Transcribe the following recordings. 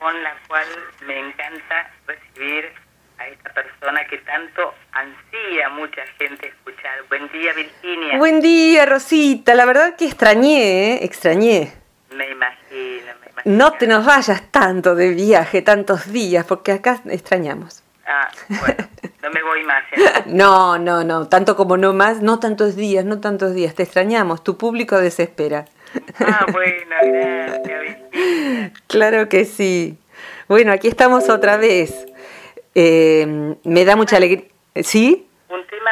con la cual me encanta recibir a esta persona que tanto ansía mucha gente escuchar. Buen día, Virginia. Buen día, Rosita. La verdad que extrañé, ¿eh? extrañé. Me imagino, me imagino. No te nos vayas tanto de viaje, tantos días, porque acá extrañamos. Ah, bueno, no me voy más. ¿eh? No, no, no, tanto como no más, no tantos días, no tantos días, te extrañamos, tu público desespera. Ah, bueno, gracias. Claro que sí. Bueno, aquí estamos otra vez. Eh, me da mucha alegría. ¿Sí? Un tema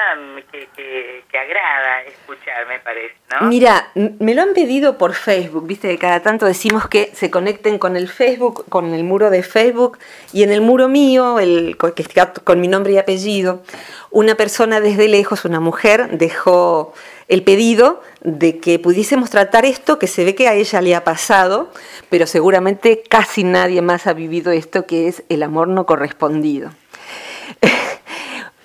que, que, que agrada escuchar, me parece, Mira, me lo han pedido por Facebook, viste que cada tanto decimos que se conecten con el Facebook, con el muro de Facebook y en el muro mío, el que está con mi nombre y apellido, una persona desde lejos, una mujer, dejó el pedido de que pudiésemos tratar esto que se ve que a ella le ha pasado, pero seguramente casi nadie más ha vivido esto que es el amor no correspondido.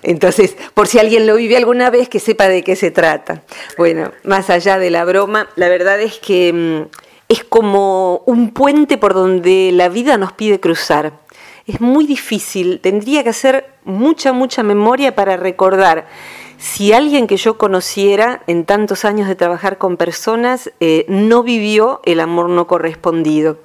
Entonces, por si alguien lo vive alguna vez, que sepa de qué se trata. Bueno, más allá de la broma, la verdad es que mm, es como un puente por donde la vida nos pide cruzar. Es muy difícil, tendría que hacer mucha, mucha memoria para recordar si alguien que yo conociera en tantos años de trabajar con personas eh, no vivió el amor no correspondido.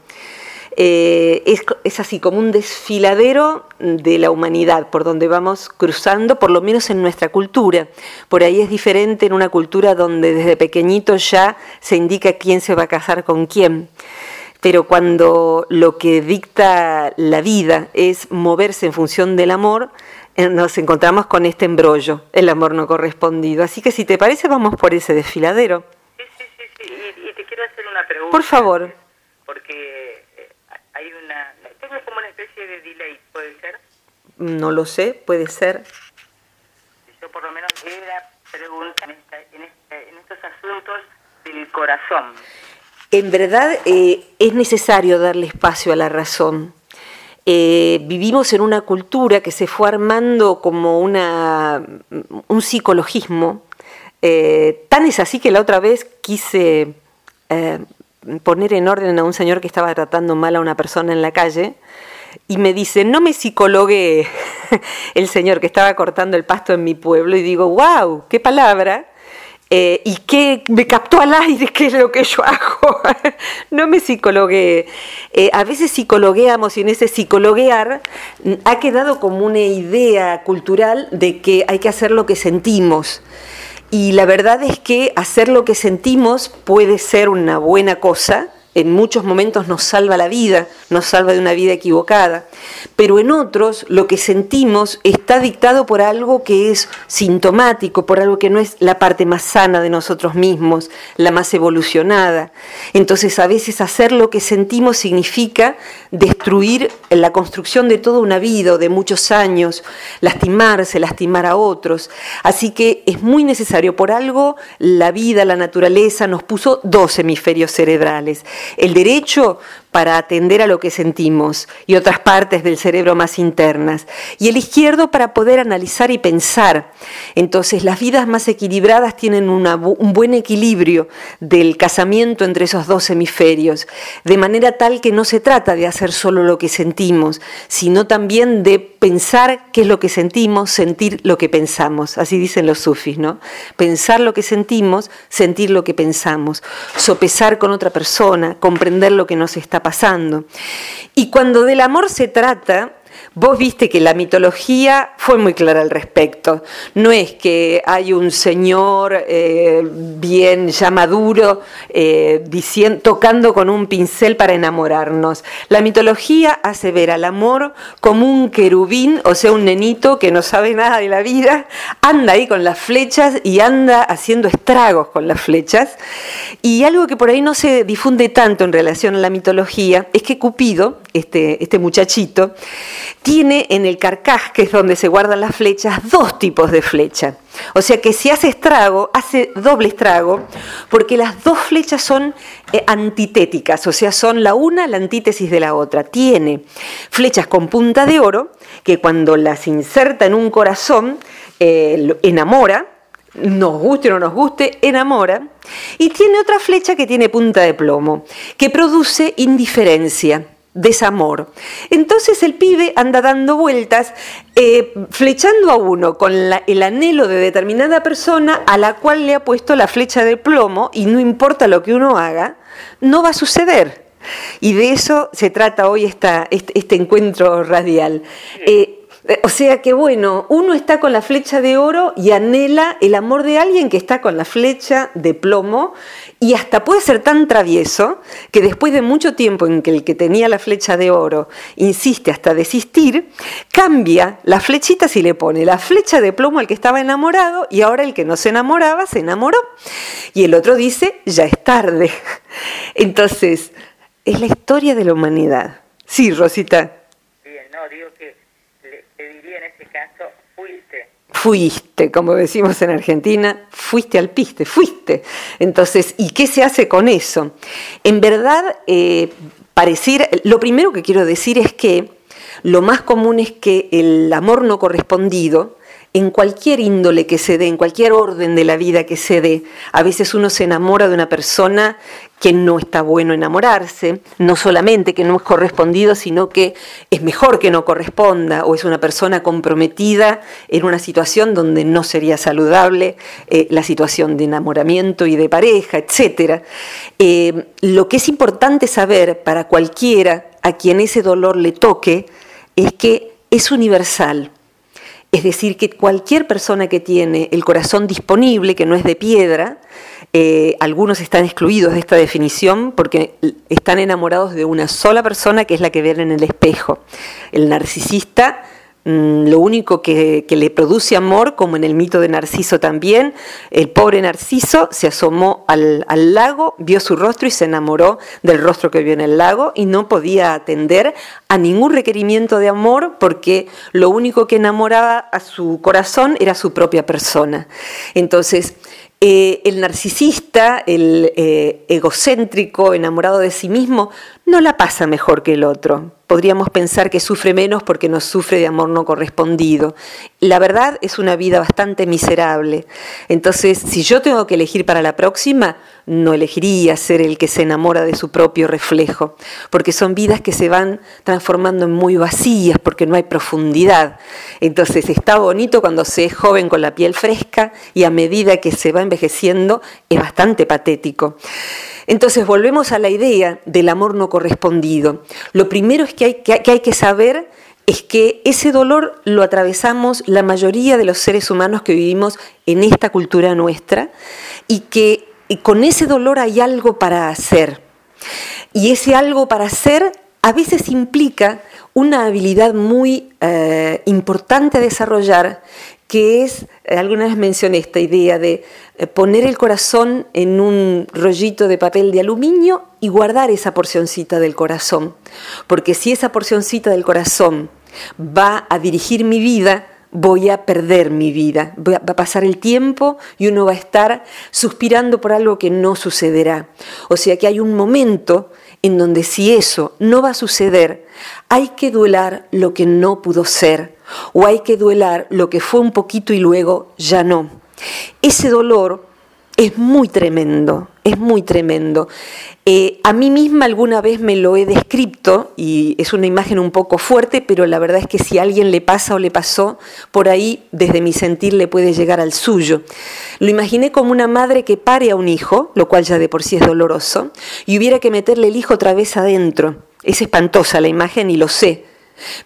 Eh, es, es así como un desfiladero de la humanidad por donde vamos cruzando, por lo menos en nuestra cultura. Por ahí es diferente en una cultura donde desde pequeñito ya se indica quién se va a casar con quién. Pero cuando lo que dicta la vida es moverse en función del amor, eh, nos encontramos con este embrollo, el amor no correspondido. Así que si te parece, vamos por ese desfiladero. Sí, sí, sí, sí. Y, y te quiero hacer una pregunta. Por favor. Porque eh, hay una... Tengo como una especie de delay, ¿puede ser? No lo sé, puede ser. Yo por lo menos era pregunta en, esta- en, este- en estos asuntos del corazón. En verdad eh, es necesario darle espacio a la razón. Eh, vivimos en una cultura que se fue armando como una, un psicologismo. Eh, tan es así que la otra vez quise eh, poner en orden a un señor que estaba tratando mal a una persona en la calle y me dice, no me psicologué el señor que estaba cortando el pasto en mi pueblo y digo, wow, qué palabra. Eh, y que me captó al aire, qué es lo que yo hago. no me psicologué. Eh, a veces psicologueamos y en ese psicologuear mm, ha quedado como una idea cultural de que hay que hacer lo que sentimos. Y la verdad es que hacer lo que sentimos puede ser una buena cosa, en muchos momentos nos salva la vida, nos salva de una vida equivocada, pero en otros lo que sentimos está dictado por algo que es sintomático, por algo que no es la parte más sana de nosotros mismos, la más evolucionada. Entonces a veces hacer lo que sentimos significa destruir la construcción de toda una vida o de muchos años, lastimarse, lastimar a otros. Así que es muy necesario, por algo la vida, la naturaleza nos puso dos hemisferios cerebrales el derecho para atender a lo que sentimos y otras partes del cerebro más internas, y el izquierdo para poder analizar y pensar. Entonces las vidas más equilibradas tienen un buen equilibrio del casamiento entre esos dos hemisferios, de manera tal que no se trata de hacer solo lo que sentimos, sino también de pensar qué es lo que sentimos, sentir lo que pensamos, así dicen los sufis, ¿no? Pensar lo que sentimos, sentir lo que pensamos, sopesar con otra persona, comprender lo que nos está pasando. Y cuando del amor se trata, Vos viste que la mitología fue muy clara al respecto. No es que hay un señor eh, bien ya maduro eh, dicien- tocando con un pincel para enamorarnos. La mitología hace ver al amor como un querubín, o sea, un nenito que no sabe nada de la vida, anda ahí con las flechas y anda haciendo estragos con las flechas. Y algo que por ahí no se difunde tanto en relación a la mitología es que Cupido, este, este muchachito, tiene en el carcaj, que es donde se guardan las flechas, dos tipos de flecha. O sea que si hace estrago, hace doble estrago, porque las dos flechas son eh, antitéticas, o sea, son la una la antítesis de la otra. Tiene flechas con punta de oro, que cuando las inserta en un corazón, eh, enamora, nos guste o no nos guste, enamora. Y tiene otra flecha que tiene punta de plomo, que produce indiferencia. Desamor. Entonces el pibe anda dando vueltas, eh, flechando a uno con el anhelo de determinada persona a la cual le ha puesto la flecha de plomo y no importa lo que uno haga, no va a suceder. Y de eso se trata hoy esta, este, este encuentro radial. Eh, eh, o sea que bueno, uno está con la flecha de oro y anhela el amor de alguien que está con la flecha de plomo y hasta puede ser tan travieso que después de mucho tiempo en que el que tenía la flecha de oro insiste hasta desistir, cambia la flechita y le pone la flecha de plomo al que estaba enamorado y ahora el que no se enamoraba se enamoró. Y el otro dice, ya es tarde. Entonces, es la historia de la humanidad. Sí, Rosita. Bien, no, digo que le, diría en este caso, fuiste. Como decimos en Argentina, fuiste al piste, fuiste. Entonces, ¿y qué se hace con eso? En verdad, eh, parecer, lo primero que quiero decir es que lo más común es que el amor no correspondido, en cualquier índole que se dé, en cualquier orden de la vida que se dé, a veces uno se enamora de una persona que no está bueno enamorarse, no solamente que no es correspondido, sino que es mejor que no corresponda, o es una persona comprometida en una situación donde no sería saludable eh, la situación de enamoramiento y de pareja, etc. Eh, lo que es importante saber para cualquiera a quien ese dolor le toque es que es universal es decir, que cualquier persona que tiene el corazón disponible, que no es de piedra, eh, algunos están excluidos de esta definición porque están enamorados de una sola persona que es la que ven en el espejo. El narcisista lo único que, le produce amor, como en el mito de Narciso también, el pobre Narciso se asomó al, lago, vio su rostro y se enamoró del rostro que vio en el lago y no podía atender a ningún requerimiento de amor porque lo único que enamoraba a su corazón era su propia persona. Entonces, eh, el narcisista, el eh, egocéntrico, enamorado de sí mismo, no la pasa mejor que el otro. Podríamos pensar que sufre menos porque no sufre de amor no correspondido. La verdad es una vida bastante miserable. Entonces, si yo tengo que elegir para la próxima, no elegiría ser el que se enamora de su propio reflejo, porque son vidas que se van transformando en muy vacías, porque no hay profundidad. Entonces está bonito cuando se es joven con la piel fresca y a medida que se va envejeciendo es bastante patético. Entonces volvemos a la idea del amor no correspondido. Lo primero es que hay que, saber es que ese dolor lo atravesamos la mayoría de los seres humanos que vivimos en esta cultura nuestra y que con ese dolor hay algo para hacer. Y ese algo para hacer a veces implica una habilidad muy eh, importante a desarrollar, que es, eh, alguna vez mencioné esta idea de eh, poner el corazón en un rollito de papel de aluminio y guardar esa porcioncita del corazón. Porque si esa porcioncita del corazón va a dirigir mi vida, voy a perder mi vida, va a pasar el tiempo y uno va a estar suspirando por algo que no sucederá. O sea que hay un momento en donde si eso no va a suceder, hay que duelar lo que no pudo ser o hay que duelar lo que fue un poquito y luego ya no. Ese dolor es muy tremendo, es muy tremendo. Eh, a mí misma alguna vez me lo he descrito y es una imagen un poco fuerte, pero la verdad es que si a alguien le pasa o le pasó, por ahí desde mi sentir le puede llegar al suyo. Lo imaginé como una madre que pare a un hijo, lo cual ya de por sí es doloroso, y hubiera que meterle el hijo otra vez adentro. Es espantosa la imagen y lo sé,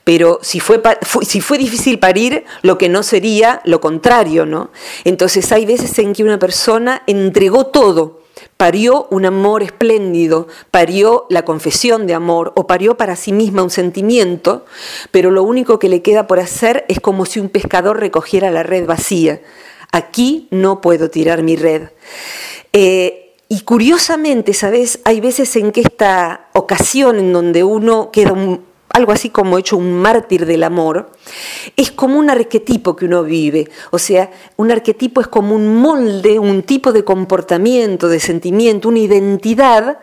pero si fue, si fue difícil parir, lo que no sería lo contrario, ¿no? Entonces hay veces en que una persona entregó todo, parió un amor espléndido, parió la confesión de amor o parió para sí misma un sentimiento, pero lo único que le queda por hacer es como si un pescador recogiera la red vacía. Aquí no puedo tirar mi red. Eh, y curiosamente, ¿sabes? Hay veces en que esta ocasión en donde uno queda un, algo así como hecho un mártir del amor, es como un arquetipo que uno vive. O sea, un arquetipo es como un molde, un tipo de comportamiento, de sentimiento, una identidad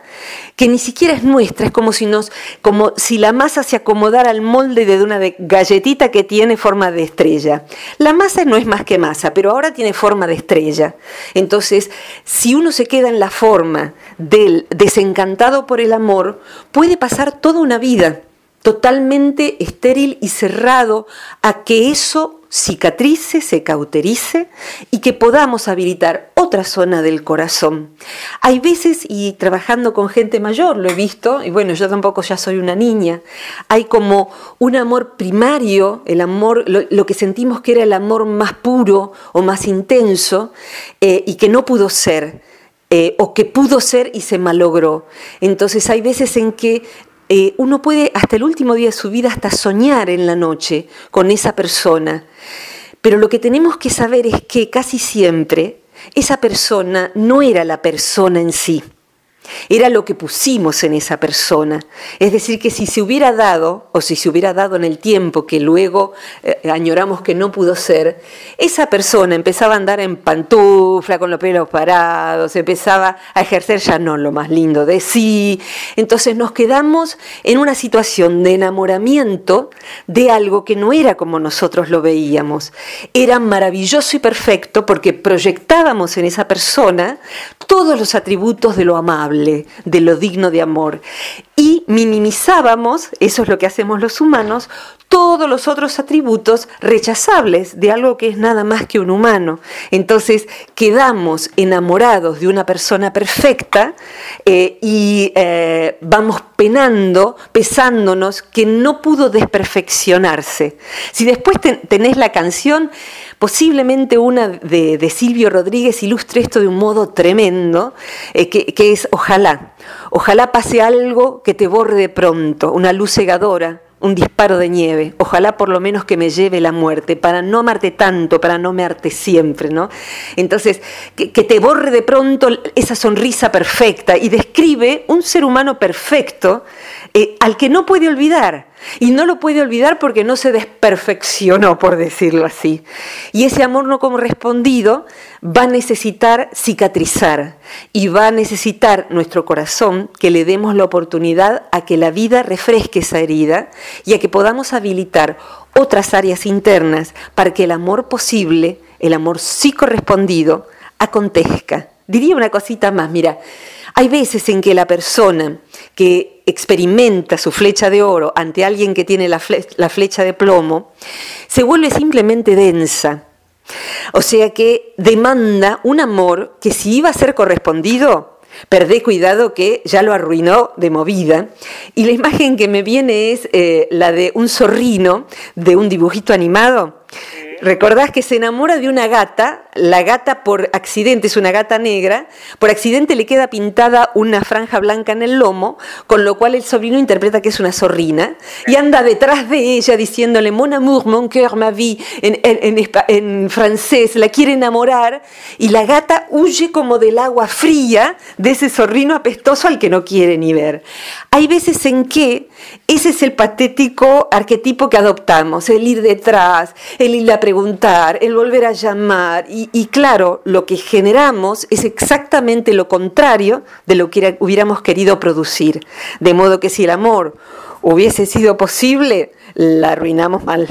que ni siquiera es nuestra, es como si nos, como si la masa se acomodara al molde de una galletita que tiene forma de estrella. La masa no es más que masa, pero ahora tiene forma de estrella. Entonces, si uno se queda en la forma del desencantado por el amor puede pasar toda una vida totalmente estéril y cerrado a que eso cicatrice, se cauterice y que podamos habilitar otra zona del corazón. Hay veces, y trabajando con gente mayor, lo he visto, y bueno, yo tampoco ya soy una niña, hay como un amor primario, el amor, lo, que sentimos que era el amor más puro o más intenso, eh, y que no pudo ser. Eh, o que pudo ser y se malogró. Entonces hay veces en que eh, uno puede hasta el último día de su vida hasta soñar en la noche con esa persona. Pero lo que tenemos que saber es que casi siempre esa persona no era la persona en sí era lo que pusimos en esa persona. Es decir, que si se hubiera dado, o si se hubiera dado en el tiempo que luego eh, añoramos que no pudo ser, esa persona empezaba a andar en pantufla, con los pelos parados, empezaba a ejercer ya no lo más lindo de sí. Entonces nos quedamos en una situación de enamoramiento de algo que no era como nosotros lo veíamos. Era maravilloso y perfecto porque proyectábamos en esa persona todos los atributos de lo amable, de lo digno de amor. Minimizábamos, eso es lo que hacemos los humanos, todos los otros atributos rechazables de algo que es nada más que un humano. Entonces quedamos enamorados de una persona perfecta eh, y eh, vamos penando, pesándonos que no pudo desperfeccionarse. Si después tenés la canción, posiblemente una de, Silvio Rodríguez ilustre esto de un modo tremendo, eh, que es ojalá, ojalá pase algo que te borre de pronto, una luz cegadora un disparo de nieve, ojalá por lo menos que me lleve la muerte, para no amarte tanto, para no amarte siempre, ¿no? Entonces, que, te borre de pronto esa sonrisa perfecta y describe un ser humano perfecto eh, al que no puede olvidar, y no lo puede olvidar porque no se desperfeccionó, por decirlo así. Y ese amor no correspondido va a necesitar cicatrizar y va a necesitar nuestro corazón que le demos la oportunidad a que la vida refresque esa herida y a que podamos habilitar otras áreas internas para que el amor posible, el amor sí correspondido, acontezca. Diría una cosita más, mira, hay veces en que la persona que experimenta su flecha de oro ante alguien que tiene la, flecha de plomo, se vuelve simplemente densa. O sea que demanda un amor que si iba a ser correspondido, perdé cuidado que ya lo arruinó de movida. Y la imagen que me viene es eh, la de un zorrino de un dibujito animado recordás que se enamora de una gata, la gata por accidente es una gata negra, por accidente le queda pintada una franja blanca en el lomo, con lo cual el sobrino interpreta que es una zorrina y anda detrás de ella diciéndole Mon amour, mon cœur, ma vie, en, en francés, la quiere enamorar y la gata huye como del agua fría de ese zorrino apestoso al que no quiere ni ver. Hay veces en que ese es el patético arquetipo que adoptamos, el ir detrás, el ir a preguntar, el volver a llamar. Y, claro, lo que generamos es exactamente lo contrario de lo que hubiéramos querido producir. De modo que si el amor hubiese sido posible, la arruinamos mal.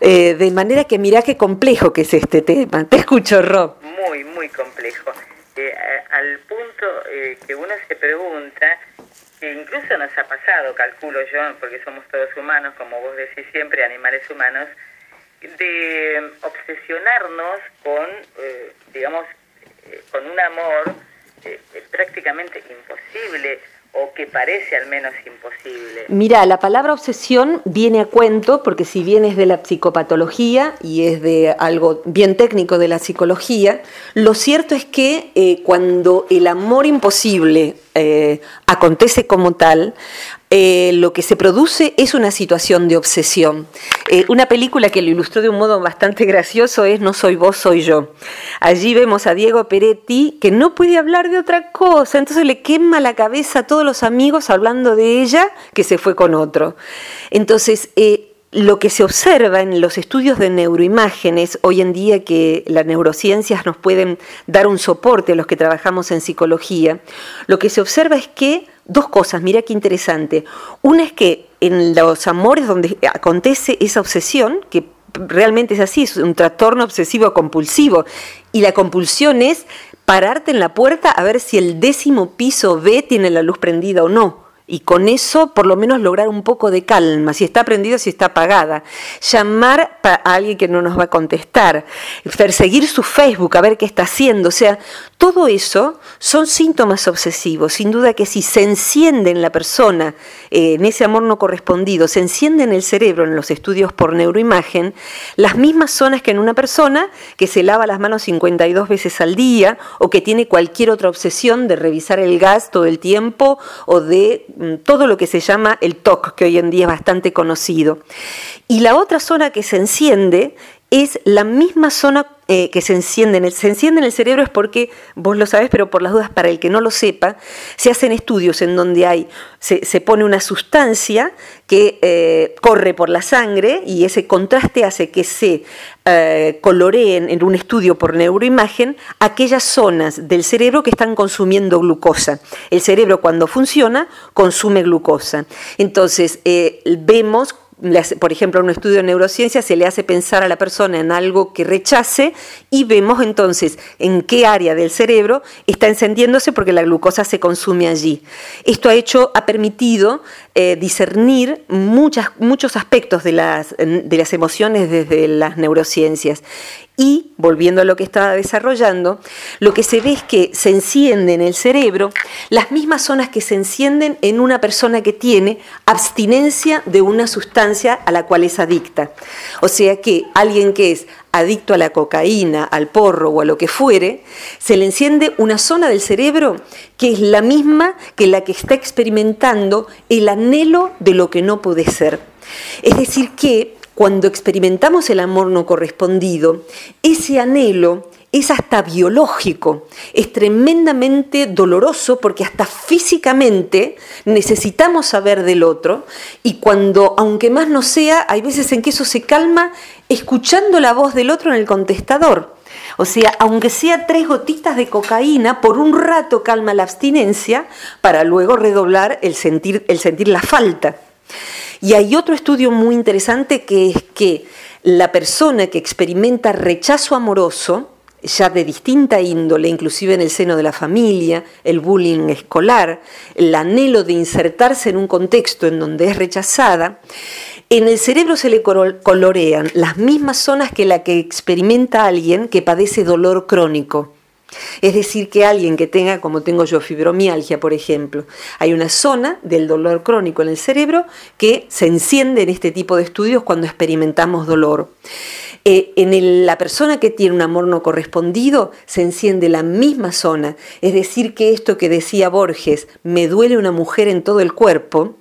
Eh, de manera que mira qué complejo que es este tema. Te escucho, Rob. Muy, muy complejo. Eh, al punto eh, que uno se pregunta incluso nos ha pasado, calculo yo, porque somos todos humanos, como vos decís siempre, animales humanos, de obsesionarnos con, eh, digamos, eh, con un amor eh, prácticamente imposible o que parece al menos imposible. Mira, la palabra obsesión viene a cuento porque si bien es de la psicopatología y es de algo bien técnico de la psicología, lo cierto es que cuando el amor imposible eh, acontece como tal, eh, lo que se produce es una situación de obsesión. Eh, una película que lo ilustró de un modo bastante gracioso es No soy vos, soy yo. Allí vemos a Diego Peretti que no puede hablar de otra cosa, entonces le quema la cabeza a todos los amigos hablando de ella que se fue con otro. Entonces, lo que se observa en los estudios de neuroimágenes, hoy en día que las neurociencias nos pueden dar un soporte a los que trabajamos en psicología, lo que se observa es que dos cosas, mira qué interesante. Una es que en los amores donde acontece esa obsesión, que realmente es así, es un trastorno obsesivo compulsivo, y la compulsión es pararte en la puerta a ver si el décimo piso B tiene la luz prendida o no y con eso por lo menos lograr un poco de calma, si está prendida, si está apagada. Llamar a alguien que no nos va a contestar, perseguir su Facebook, a ver qué está haciendo. O sea, todo eso son síntomas obsesivos. Sin duda que si se enciende en la persona, eh, en ese amor no correspondido, se enciende en el cerebro, en los estudios por neuroimagen, las mismas zonas que en una persona que se lava las manos 52 veces al día o que tiene cualquier otra obsesión de revisar el gas todo el tiempo o de Mm, todo lo que se llama el TOC, que hoy en día es bastante conocido. Y la otra zona que se enciende es la misma zona eh, que se enciende, en el, se enciende en el cerebro es porque, vos lo sabés, pero por las dudas, para el que no lo sepa, se hacen estudios en donde hay, se, pone una sustancia que eh, corre por la sangre y ese contraste hace que se eh, coloreen en un estudio por neuroimagen aquellas zonas del cerebro que están consumiendo glucosa. El cerebro cuando funciona consume glucosa. Entonces, vemos por ejemplo, en un estudio de neurociencia se le hace pensar a la persona en algo que rechace y vemos entonces en qué área del cerebro está encendiéndose porque la glucosa se consume allí. Esto ha hecho, ha permitido eh, discernir muchos aspectos de las, de las emociones desde las neurociencias. Y, volviendo a lo que estaba desarrollando, lo que se ve es que se enciende en el cerebro las mismas zonas que se encienden en una persona que tiene abstinencia de una sustancia a la cual es adicta. O sea que alguien que es adicto a la cocaína, al porro o a lo que fuere, se le enciende una zona del cerebro que es la misma que la que está experimentando el anhelo de lo que no puede ser. Es decir, que cuando experimentamos el amor no correspondido, ese anhelo es hasta biológico, es tremendamente doloroso porque hasta físicamente necesitamos saber del otro y cuando, aunque más no sea, hay veces en que eso se calma escuchando la voz del otro en el contestador. O sea, aunque sea tres gotitas de cocaína, por un rato calma la abstinencia para luego redoblar el sentir, el sentir la falta. Y hay otro estudio muy interesante que es que la persona que experimenta rechazo amoroso, ya de distinta índole, inclusive en el seno de la familia, el bullying escolar, el anhelo de insertarse en un contexto en donde es rechazada, en el cerebro se le colorean las mismas zonas que la que experimenta alguien que padece dolor crónico. Es decir, que alguien que tenga, como tengo yo, fibromialgia, por ejemplo, hay una zona del dolor crónico en el cerebro que se enciende en este tipo de estudios cuando experimentamos dolor. Eh, en la persona que tiene un amor no correspondido se enciende la misma zona. Es decir, que esto que decía Borges, me duele una mujer en todo el cuerpo,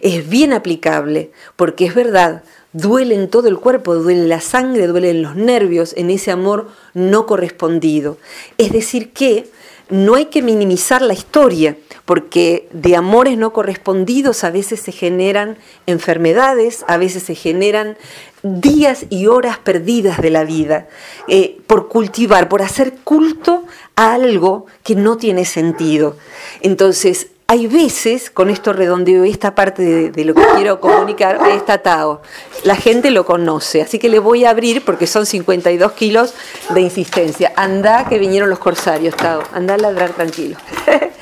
es bien aplicable, porque es verdad, duele en todo el cuerpo, duele la sangre, duele en los nervios, en ese amor no correspondido. Es decir, que no hay que minimizar la historia, porque de amores no correspondidos a veces se generan enfermedades, a veces se generan días y horas perdidas de la vida, eh, por cultivar, por hacer culto a algo que no tiene sentido. Entonces, hay veces, con esto redondeo esta parte de, lo que quiero comunicar, está Tao. La gente lo conoce, así que le voy a abrir porque son 52 kilos de insistencia. Anda que vinieron los corsarios, Tao. Anda a ladrar tranquilo.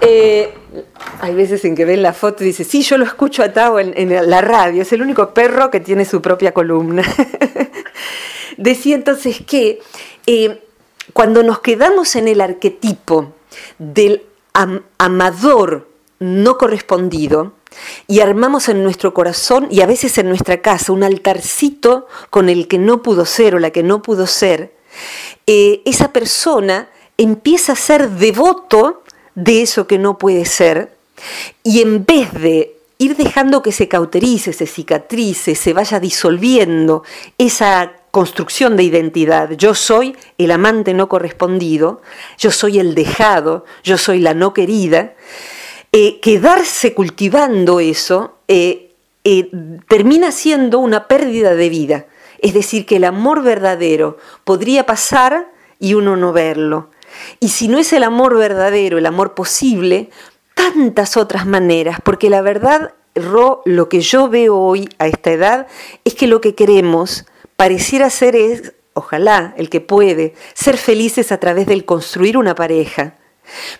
Eh, hay veces en que ven la foto y dice, sí, yo lo escucho a Tao en, la radio, es el único perro que tiene su propia columna. Decía entonces que eh, cuando nos quedamos en el arquetipo del amador no correspondido y armamos en nuestro corazón y a veces en nuestra casa un altarcito con el que no pudo ser o la que no pudo ser, eh, esa persona empieza a ser devoto de eso que no puede ser y en vez de ir dejando que se cauterice, se cicatrice, se vaya disolviendo esa construcción de identidad. Yo soy el amante no correspondido, yo soy el dejado, yo soy la no querida. Eh, quedarse cultivando eso eh, eh, termina siendo una pérdida de vida. Es decir, que el amor verdadero podría pasar y uno no verlo. Y si no es el amor verdadero, el amor posible, tantas otras maneras, porque la verdad, Ro, lo que yo veo hoy a esta edad es que lo que queremos pareciera ser es ojalá, el que puede, ser felices a través del construir una pareja.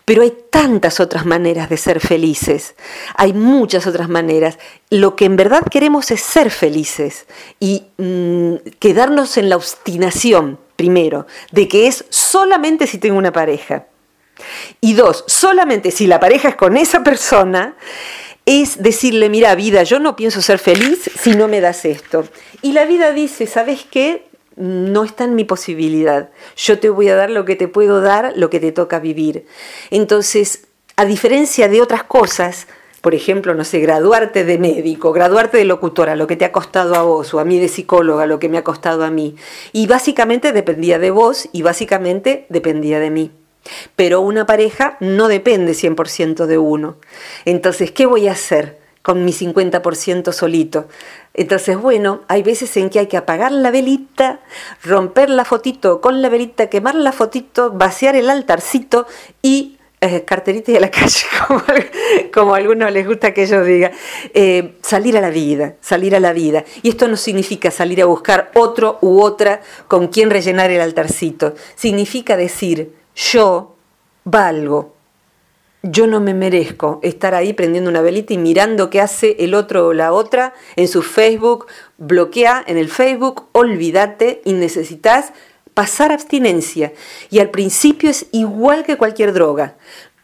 Pero hay tantas otras maneras de ser felices, hay muchas otras maneras. Lo que en verdad queremos es ser felices y mm, quedarnos en la obstinación, primero, de que es solamente si tengo una pareja. Y dos, solamente si la pareja es con esa persona, es decirle, mira vida, yo no pienso ser feliz si no me das esto. Y la vida dice, ¿sabes qué? No está en mi posibilidad. Yo te voy a dar lo que te puedo dar, lo que te toca vivir. Entonces, a diferencia de otras cosas, por ejemplo, no sé, graduarte de médico, graduarte de locutora, lo que te ha costado a vos, o a mí de psicóloga, lo que me ha costado a mí. Y básicamente dependía de vos y básicamente dependía de mí. Pero una pareja no depende 100% de uno. Entonces, ¿qué voy a hacer con mi 50% solito? Entonces, bueno, hay veces en que hay que apagar la velita, romper la fotito con la velita, quemar la fotito, vaciar el altarcito y eh, carterita de la calle, como, a algunos les gusta que yo diga, eh, salir a la vida, salir a la vida. Y esto no significa salir a buscar otro u otra con quien rellenar el altarcito. Significa decir, yo valgo, yo no me merezco estar ahí prendiendo una velita y mirando qué hace el otro o la otra en su Facebook, bloquea en el Facebook, olvídate y necesitas pasar abstinencia. Y al principio es igual que cualquier droga.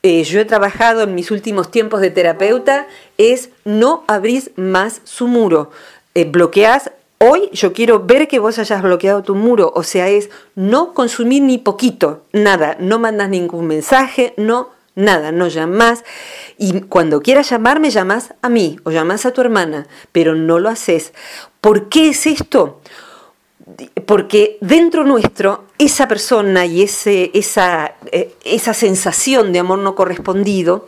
Eh, yo he trabajado en mis últimos tiempos de terapeuta, es no abrís más su muro. Eh, bloqueas Hoy yo quiero ver que vos hayas bloqueado tu muro, o sea, es no consumir ni poquito, nada, no mandas ningún mensaje, no, nada, no llamas. Y cuando quieras llamarme, llamas a mí o llamas a tu hermana, pero no lo haces. ¿Por qué es esto? Porque dentro nuestro, esa persona y ese, esa, eh, esa sensación de amor no correspondido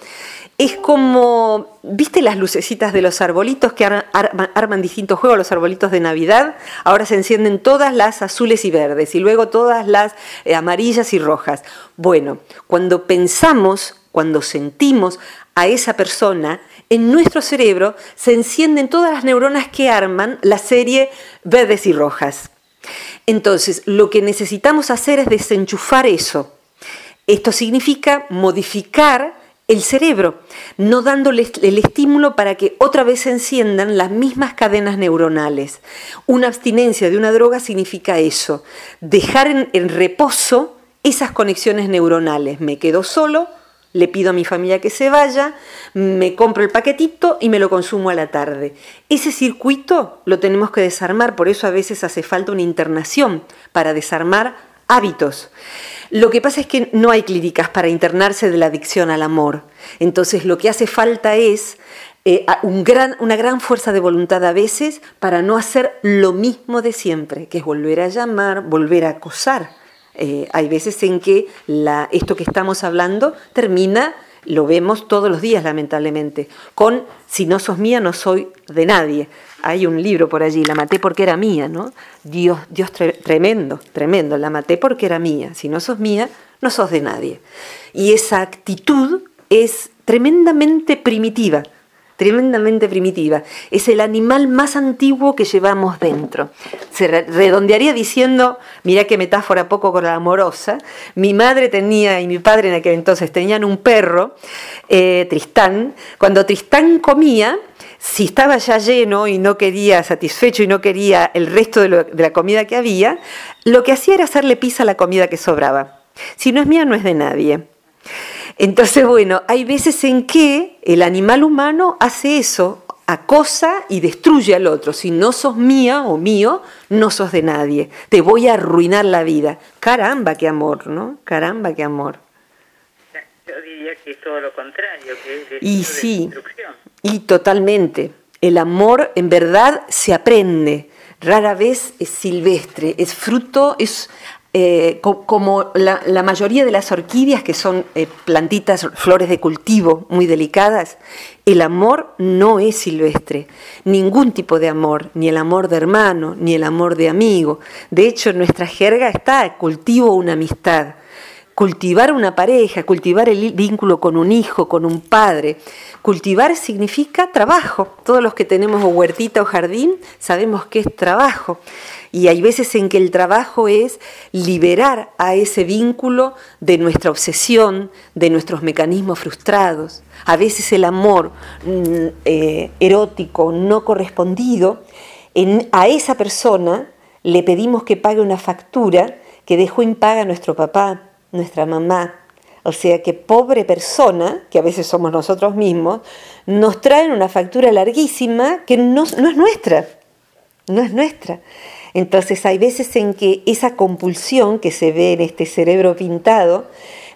es como, ¿viste las lucecitas de los arbolitos que arman, distintos juegos, los arbolitos de Navidad? Ahora se encienden todas las azules y verdes y luego todas las eh, amarillas y rojas. Bueno, cuando pensamos, cuando sentimos a esa persona, en nuestro cerebro se encienden todas las neuronas que arman la serie verdes y rojas. Entonces, lo que necesitamos hacer es desenchufar eso. Esto significa modificar el cerebro, no dándole el estímulo para que otra vez se enciendan las mismas cadenas neuronales. Una abstinencia de una droga significa eso, dejar en, reposo esas conexiones neuronales. Me quedo solo, le pido a mi familia que se vaya, me compro el paquetito y me lo consumo a la tarde. Ese circuito lo tenemos que desarmar, por eso a veces hace falta una internación para desarmar hábitos. Lo que pasa es que no hay clínicas para internarse de la adicción al amor. Entonces lo que hace falta es eh, una gran fuerza de voluntad a veces para no hacer lo mismo de siempre, que es volver a llamar, volver a acosar. Eh, hay veces en que esto que estamos hablando termina, lo vemos todos los días lamentablemente, con si no sos mía no soy de nadie hay un libro por allí, la maté porque era mía, ¿no? Dios, Dios tremendo, tremendo, la maté porque era mía. Si no sos mía, no sos de nadie. Y esa actitud es tremendamente primitiva, tremendamente primitiva. Es el animal más antiguo que llevamos dentro. Se redondearía diciendo, mira qué metáfora poco con la amorosa, mi madre tenía y mi padre en aquel entonces tenían un perro, eh, Tristán. Cuando Tristán comía, si estaba ya lleno y no quería, satisfecho y no quería el resto de, la comida que había, lo que hacía era hacerle pisa a la comida que sobraba. Si no es mía, no es de nadie. Entonces, bueno, hay veces en que el animal humano hace eso, acosa y destruye al otro. Si no sos mía o mío, no sos de nadie. Te voy a arruinar la vida. Caramba, qué amor, ¿no? Caramba, qué amor. Yo diría que es todo lo contrario, que es y sí, y totalmente. El amor en verdad se aprende, rara vez es silvestre, es fruto, es eh, como la, mayoría de las orquídeas, que son eh, plantitas, flores de cultivo muy delicadas, el amor no es silvestre, ningún tipo de amor, ni el amor de hermano, ni el amor de amigo. De hecho, en nuestra jerga está cultivo una amistad cultivar una pareja, cultivar el vínculo con un hijo, con un padre. Cultivar significa trabajo. Todos los que tenemos huertita o jardín sabemos que es trabajo. Y hay veces en que el trabajo es liberar a ese vínculo de nuestra obsesión, de nuestros mecanismos frustrados. A veces el amor mm, eh, erótico no correspondido, a esa persona le pedimos que pague una factura que dejó impaga nuestro papá, nuestra mamá. O sea que pobre persona, que a veces somos nosotros mismos, nos traen una factura larguísima que no, es nuestra. No es nuestra. Entonces hay veces en que esa compulsión que se ve en este cerebro pintado,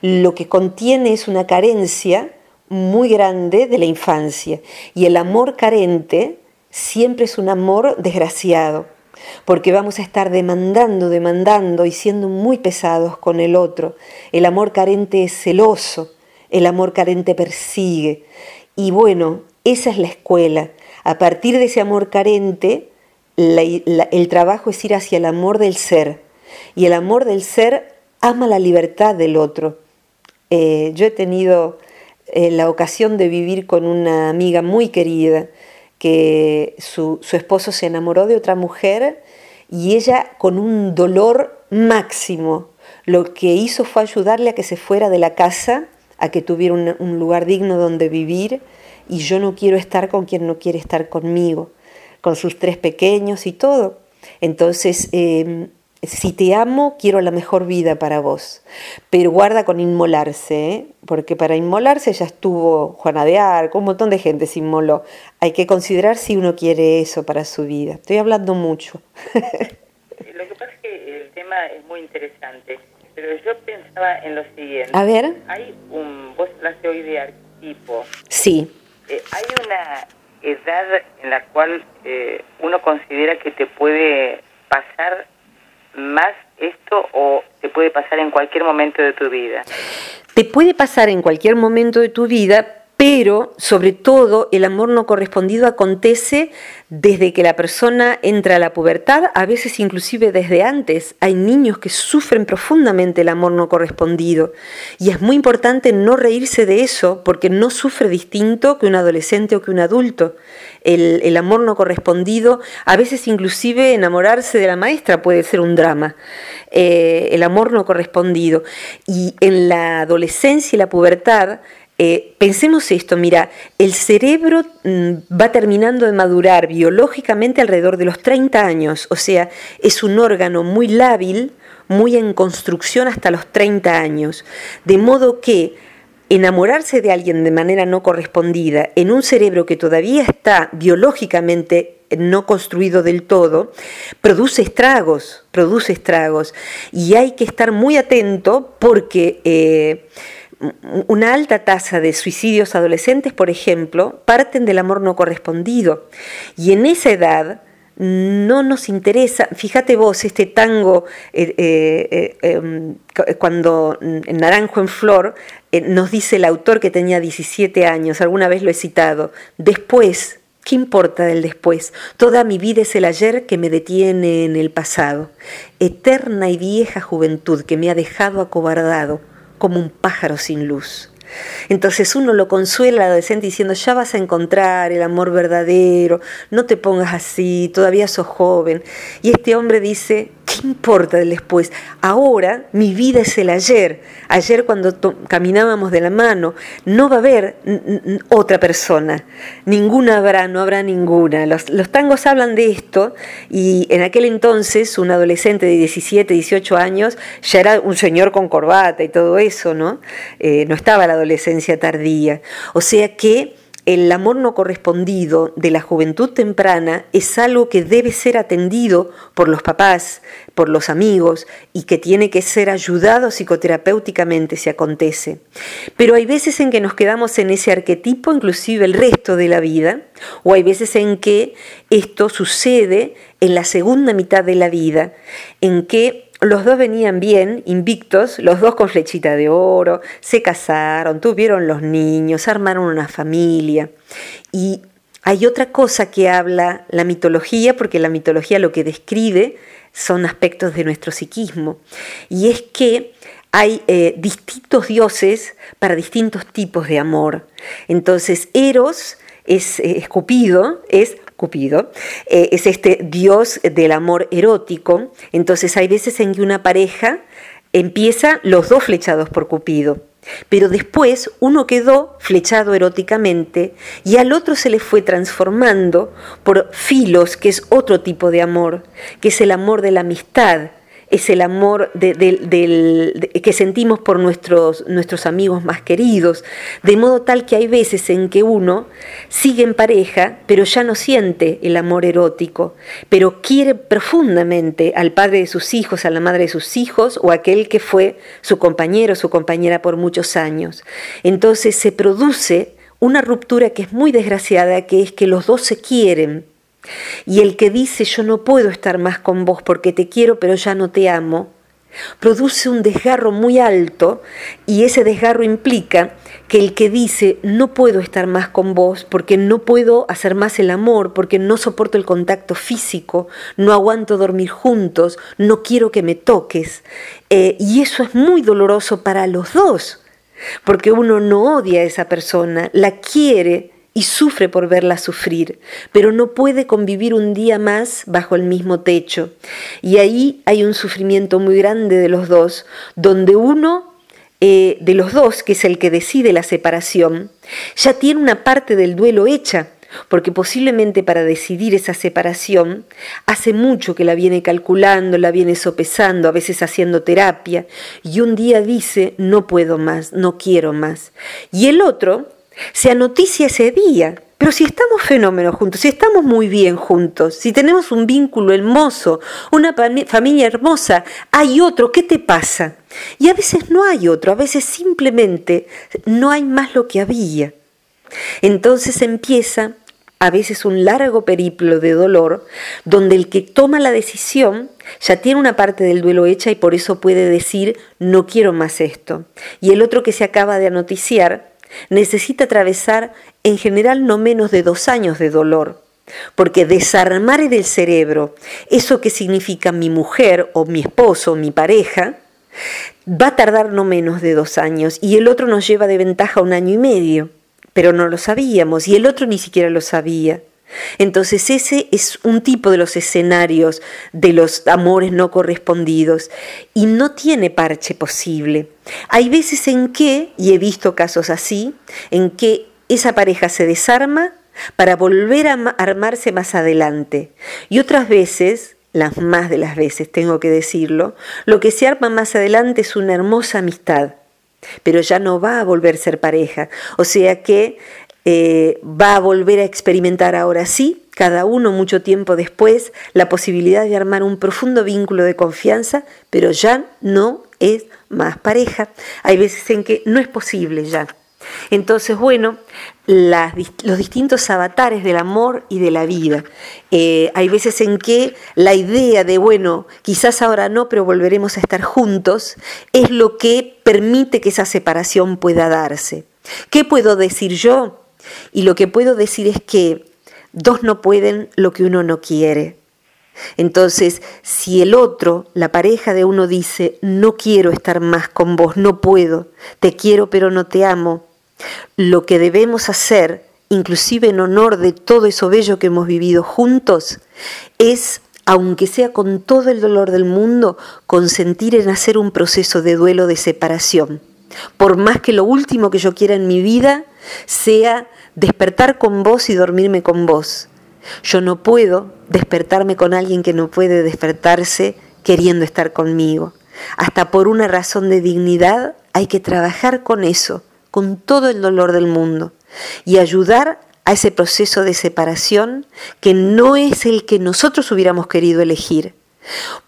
lo que contiene es una carencia muy grande de la infancia. Y el amor carente siempre es un amor desgraciado porque vamos a estar demandando, demandando y siendo muy pesados con el otro. El amor carente es celoso, el amor carente persigue. Y bueno, esa es la escuela. A partir de ese amor carente, el trabajo es ir hacia el amor del ser. Y el amor del ser ama la libertad del otro. Eh, yo he tenido eh, la ocasión de vivir con una amiga muy querida que su, esposo se enamoró de otra mujer y ella con un dolor máximo lo que hizo fue ayudarle a que se fuera de la casa, a que tuviera un, lugar digno donde vivir y yo no quiero estar con quien no quiere estar conmigo, con sus tres pequeños y todo. Entonces, em, si te amo, quiero la mejor vida para vos. Pero guarda con inmolarse, ¿eh? porque para inmolarse ya estuvo Juana de Arco, un montón de gente se inmoló. Hay que considerar si uno quiere eso para su vida. Estoy hablando mucho. lo que pasa es que el tema es muy interesante, pero yo pensaba en lo siguiente. A ver. Hay un, vos hablaste hoy de arquetipo. Sí. Eh, hay una edad en la cual eh, uno considera que te puede pasar más esto o te puede pasar en cualquier momento de tu vida? Te puede pasar en cualquier momento de tu vida, pero sobre todo el amor no correspondido acontece desde que la persona entra a la pubertad, a veces inclusive desde antes. Hay niños que sufren profundamente el amor no correspondido y es muy importante no reírse de eso porque no sufre distinto que un adolescente o que un adulto. El, amor no correspondido, a veces inclusive enamorarse de la maestra puede ser un drama. Eh, el amor no correspondido. Y en la adolescencia y la pubertad, eh, pensemos esto, mira, el cerebro mm, va terminando de madurar biológicamente alrededor de los 30 años, o sea, es un órgano muy lábil, muy en construcción hasta los 30 años, de modo que enamorarse de alguien de manera no correspondida en un cerebro que todavía está biológicamente no construido del todo, produce estragos, produce estragos. Y hay que estar muy atento porque eh, una alta tasa de suicidios adolescentes, por ejemplo, parten del amor no correspondido. Y en esa edad no nos interesa, fíjate vos, este tango, eh, eh, eh, em, cuando Naranjo en Flor nos dice el autor que tenía 17 años, alguna vez lo he citado, después, ¿qué importa del después? Toda mi vida es el ayer que me detiene en el pasado, eterna y vieja juventud que me ha dejado acobardado como un pájaro sin luz. Entonces uno lo consuela al adolescente diciendo, ya vas a encontrar el amor verdadero, no te pongas así, todavía sos joven. Y este hombre dice, ¿qué importa del después? Ahora mi vida es el ayer. Ayer cuando caminábamos de la mano, no va a haber otra persona. Ninguna habrá, no habrá ninguna. Los, tangos hablan de esto y en aquel entonces un adolescente de 17, 18 años ya era un señor con corbata y todo eso, ¿no? Eh, no estaba la adolescencia tardía. O sea que el amor no correspondido de la juventud temprana es algo que debe ser atendido por los papás, por los amigos y que tiene que ser ayudado psicoterapéuticamente si acontece. Pero hay veces en que nos quedamos en ese arquetipo inclusive el resto de la vida, o hay veces en que esto sucede en la segunda mitad de la vida, en que los dos venían bien, invictos, los dos con flechita de oro, se casaron, tuvieron los niños, armaron una familia. Y hay otra cosa que habla la mitología, porque la mitología lo que describe son aspectos de nuestro psiquismo, y es que hay eh, distintos dioses para distintos tipos de amor. Entonces, Eros es, es Cupido, es Cupido, eh, es este dios del amor erótico. Entonces hay veces en que una pareja empieza los dos flechados por Cupido. Pero después uno quedó flechado eróticamente y al otro se le fue transformando por filos, que es otro tipo de amor, que es el amor de la amistad, es el amor que sentimos por nuestros, nuestros amigos más queridos, de modo tal que hay veces en que uno sigue en pareja, pero ya no siente el amor erótico, pero quiere profundamente al padre de sus hijos, a la madre de sus hijos o aquel que fue su compañero, su compañera por muchos años. Entonces se produce una ruptura que es muy desgraciada, que es que los dos se quieren, y el que dice yo no puedo estar más con vos porque te quiero pero ya no te amo, produce un desgarro muy alto y ese desgarro implica que el que dice no puedo estar más con vos porque no puedo hacer más el amor, porque no soporto el contacto físico, no aguanto dormir juntos, no quiero que me toques. Eh, y eso es muy doloroso para los dos, porque uno no odia a esa persona, la quiere y sufre por verla sufrir, pero no puede convivir un día más bajo el mismo techo. Y ahí hay un sufrimiento muy grande de los dos, donde uno eh, de los dos, que es el que decide la separación, ya tiene una parte del duelo hecha, porque posiblemente para decidir esa separación hace mucho que la viene calculando, la viene sopesando, a veces haciendo terapia, y un día dice, no puedo más, no quiero más. Y el otro, se anoticia ese día. Pero si estamos fenómenos juntos, si estamos muy bien juntos, si tenemos un vínculo hermoso, una familia hermosa, hay otro, ¿qué te pasa? Y a veces no hay otro, a veces simplemente no hay más lo que había. Entonces empieza a veces un largo periplo de dolor, donde el que toma la decisión ya tiene una parte del duelo hecha y por eso puede decir, no quiero más esto. Y el otro que se acaba de anoticiar, necesita atravesar en general no menos de dos años de dolor, porque desarmar en el cerebro eso que significa mi mujer o mi esposo o mi pareja, va a tardar no menos de dos años y el otro nos lleva de ventaja un año y medio, pero no lo sabíamos y el otro ni siquiera lo sabía. Entonces ese es un tipo de los escenarios de los amores no correspondidos y no tiene parche posible. Hay veces en que, y he visto casos así, en que esa pareja se desarma para volver a armarse más adelante. Y otras veces, las más de las veces tengo que decirlo, lo que se arma más adelante es una hermosa amistad pero ya no va a volver a ser pareja. O sea que eh, va a volver a experimentar ahora sí, cada uno mucho tiempo después, la posibilidad de armar un profundo vínculo de confianza, pero ya no es más pareja. Hay veces en que no es posible ya. Entonces, bueno, los distintos avatares del amor y de la vida. Eh, hay veces en que la idea de, bueno, quizás ahora no, pero volveremos a estar juntos, es lo que permite que esa separación pueda darse. ¿Qué puedo decir yo? Y lo que puedo decir es que dos no pueden lo que uno no quiere. Entonces, si el otro, la pareja de uno dice, no quiero estar más con vos, no puedo, te quiero pero no te amo, lo que debemos hacer, inclusive en honor de todo eso bello que hemos vivido juntos, es, aunque sea con todo el dolor del mundo, consentir en hacer un proceso de duelo de separación. Por más que lo último que yo quiera en mi vida sea despertar con vos y dormirme con vos. Yo no puedo despertarme con alguien que no puede despertarse queriendo estar conmigo. Hasta por una razón de dignidad hay que trabajar con eso, con todo el dolor del mundo, y ayudar a ese proceso de separación que no es el que nosotros hubiéramos querido elegir,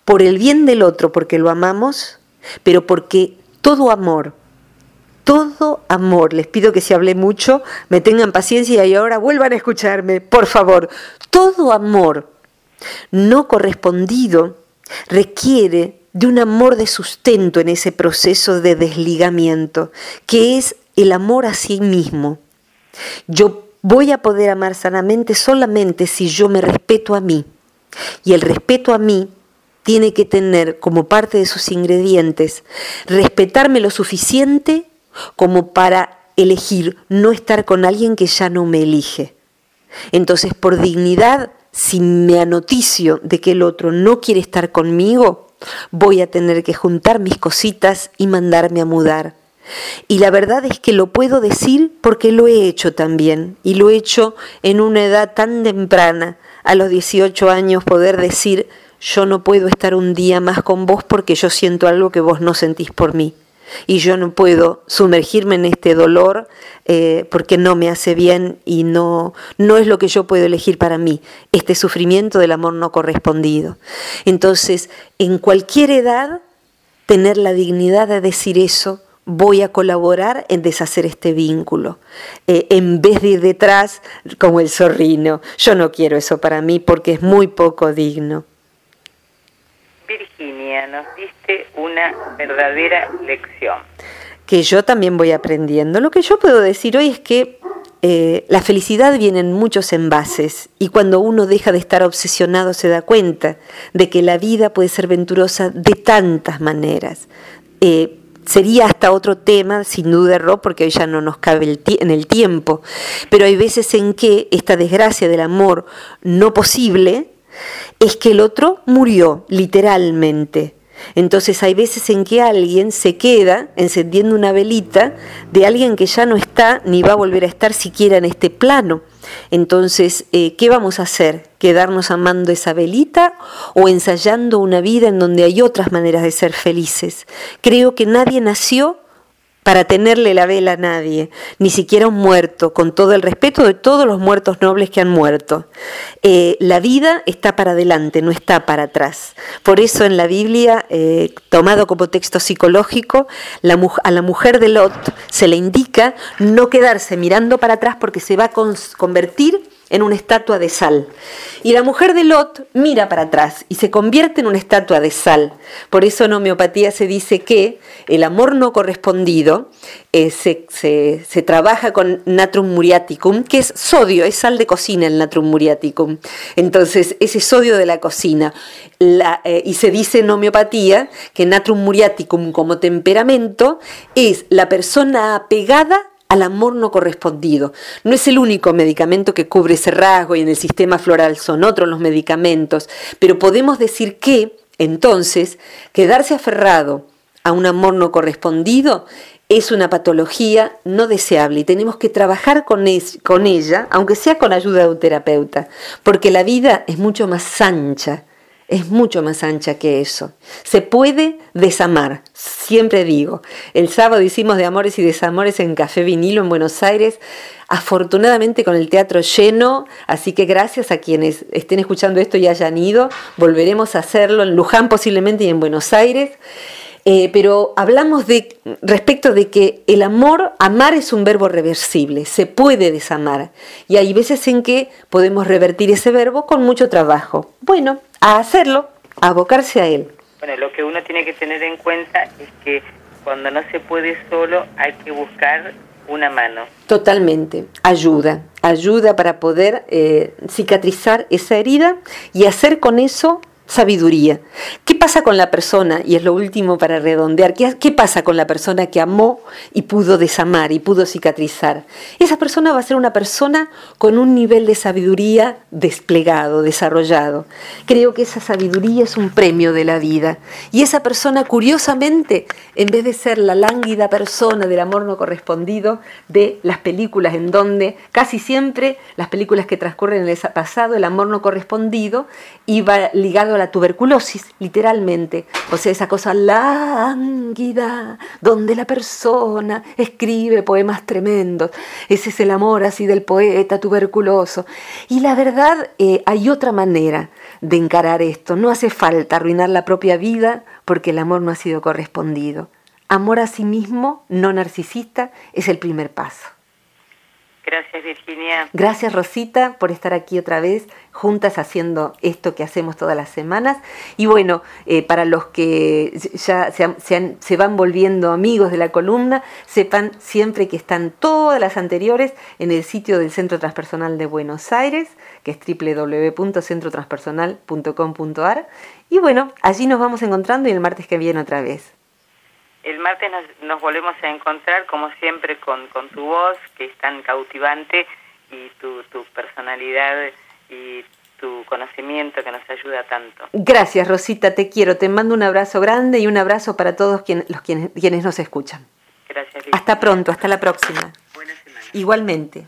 por el bien del otro, porque lo amamos, pero porque todo amor, todo amor. Les pido que si hablé mucho, me tengan paciencia y ahora vuelvan a escucharme, por favor. Todo amor no correspondido requiere de un amor de sustento en ese proceso de desligamiento, que es el amor a sí mismo. Yo voy a poder amar sanamente solamente si yo me respeto a mí. Y el respeto a mí tiene que tener como parte de sus ingredientes respetarme lo suficiente como para elegir no estar con alguien que ya no me elige. Entonces, por dignidad, si me anoticio de que el otro no quiere estar conmigo, voy a tener que juntar mis cositas y mandarme a mudar. Y la verdad es que lo puedo decir porque lo he hecho también, y lo he hecho en una edad tan temprana, a los 18 años, poder decir, yo no puedo estar un día más con vos porque yo siento algo que vos no sentís por mí. Y yo no puedo sumergirme en este dolor eh, porque no me hace bien y no, no es lo que yo puedo elegir para mí, este sufrimiento del amor no correspondido. Entonces, en cualquier edad, tener la dignidad de decir eso, voy a colaborar en deshacer este vínculo, eh, en vez de ir detrás como el zorrino. Yo no quiero eso para mí porque es muy poco digno. Virginia, nos diste una verdadera lección. Que yo también voy aprendiendo. Lo que yo puedo decir hoy es que eh, la felicidad viene en muchos envases y cuando uno deja de estar obsesionado se da cuenta de que la vida puede ser venturosa de tantas maneras. Eh, sería hasta otro tema, sin duda, Rob, porque hoy ya no nos cabe en el tiempo, pero hay veces en que esta desgracia del amor no posible es que el otro murió, literalmente. Entonces hay veces en que alguien se queda encendiendo una velita de alguien que ya no está ni va a volver a estar siquiera en este plano. Entonces, eh, ¿qué vamos a hacer? ¿Quedarnos amando esa velita o ensayando una vida en donde hay otras maneras de ser felices? Creo que nadie nació para tenerle la vela a nadie, ni siquiera un muerto, con todo el respeto de todos los muertos nobles que han muerto. Eh, la vida está para adelante, no está para atrás. Por eso en la Biblia, eh, tomado como texto psicológico, a la mujer de Lot se le indica no quedarse mirando para atrás porque se va a convertir en una estatua de sal. Y la mujer de Lot mira para atrás y se convierte en una estatua de sal. Por eso en homeopatía se dice que el amor no correspondido eh, se, trabaja con natrum muriaticum, que es sodio, es sal de cocina el natrum muriaticum. Entonces, ese sodio de la cocina. Eh, y se dice en homeopatía que natrum muriaticum como temperamento es la persona apegada al amor no correspondido. No es el único medicamento que cubre ese rasgo y en el sistema floral son otros los medicamentos, pero podemos decir que, entonces, quedarse aferrado a un amor no correspondido es una patología no deseable y tenemos que trabajar con, con ella, aunque sea con ayuda de un terapeuta, porque la vida es mucho más ancha es mucho más ancha que eso. Se puede desamar, siempre digo. El sábado hicimos de amores y desamores en Café Vinilo en Buenos Aires, afortunadamente con el teatro lleno, así que gracias a quienes estén escuchando esto y hayan ido, volveremos a hacerlo en Luján posiblemente y en Buenos Aires. Eh, pero hablamos de respecto de que el amor, amar es un verbo reversible, se puede desamar. Y hay veces en que podemos revertir ese verbo con mucho trabajo. Bueno, a hacerlo, a abocarse a él. Bueno, lo que uno tiene que tener en cuenta es que cuando no se puede solo hay que buscar una mano. Totalmente, ayuda, ayuda para poder eh, cicatrizar esa herida y hacer con eso sabiduría. ¿Qué pasa con la persona? Y es lo último para redondear. ¿Qué, pasa con la persona que amó y pudo desamar y pudo cicatrizar? Esa persona va a ser una persona con un nivel de sabiduría desplegado, desarrollado. Creo que esa sabiduría es un premio de la vida. Y esa persona, curiosamente, en vez de ser la lánguida persona del amor no correspondido de las películas en donde casi siempre las películas que transcurren en el pasado, el amor no correspondido iba ligado a la tuberculosis, literalmente. O sea, esa cosa lánguida, donde la persona escribe poemas tremendos. Ese es el amor así del poeta tuberculoso. Y la verdad, eh, hay otra manera de encarar esto. No hace falta arruinar la propia vida porque el amor no ha sido correspondido. Amor a sí mismo, no narcisista, es el primer paso. Gracias Virginia. Gracias Rosita por estar aquí otra vez juntas haciendo esto que hacemos todas las semanas. Y bueno, eh, para los que ya se, se, van volviendo amigos de la columna, sepan siempre que están todas las anteriores en el sitio del Centro Transpersonal de Buenos Aires, que es www.centrotranspersonal.com.ar. Y bueno, allí nos vamos encontrando y el martes que viene otra vez. El martes nos, volvemos a encontrar, como siempre, con, tu voz, que es tan cautivante, y tu, personalidad y tu conocimiento que nos ayuda tanto. Gracias, Rosita, te quiero. Te mando un abrazo grande y un abrazo para todos quienes, los quienes, quienes nos escuchan. Gracias. Hasta pronto, hasta la próxima. Buena semana. Igualmente.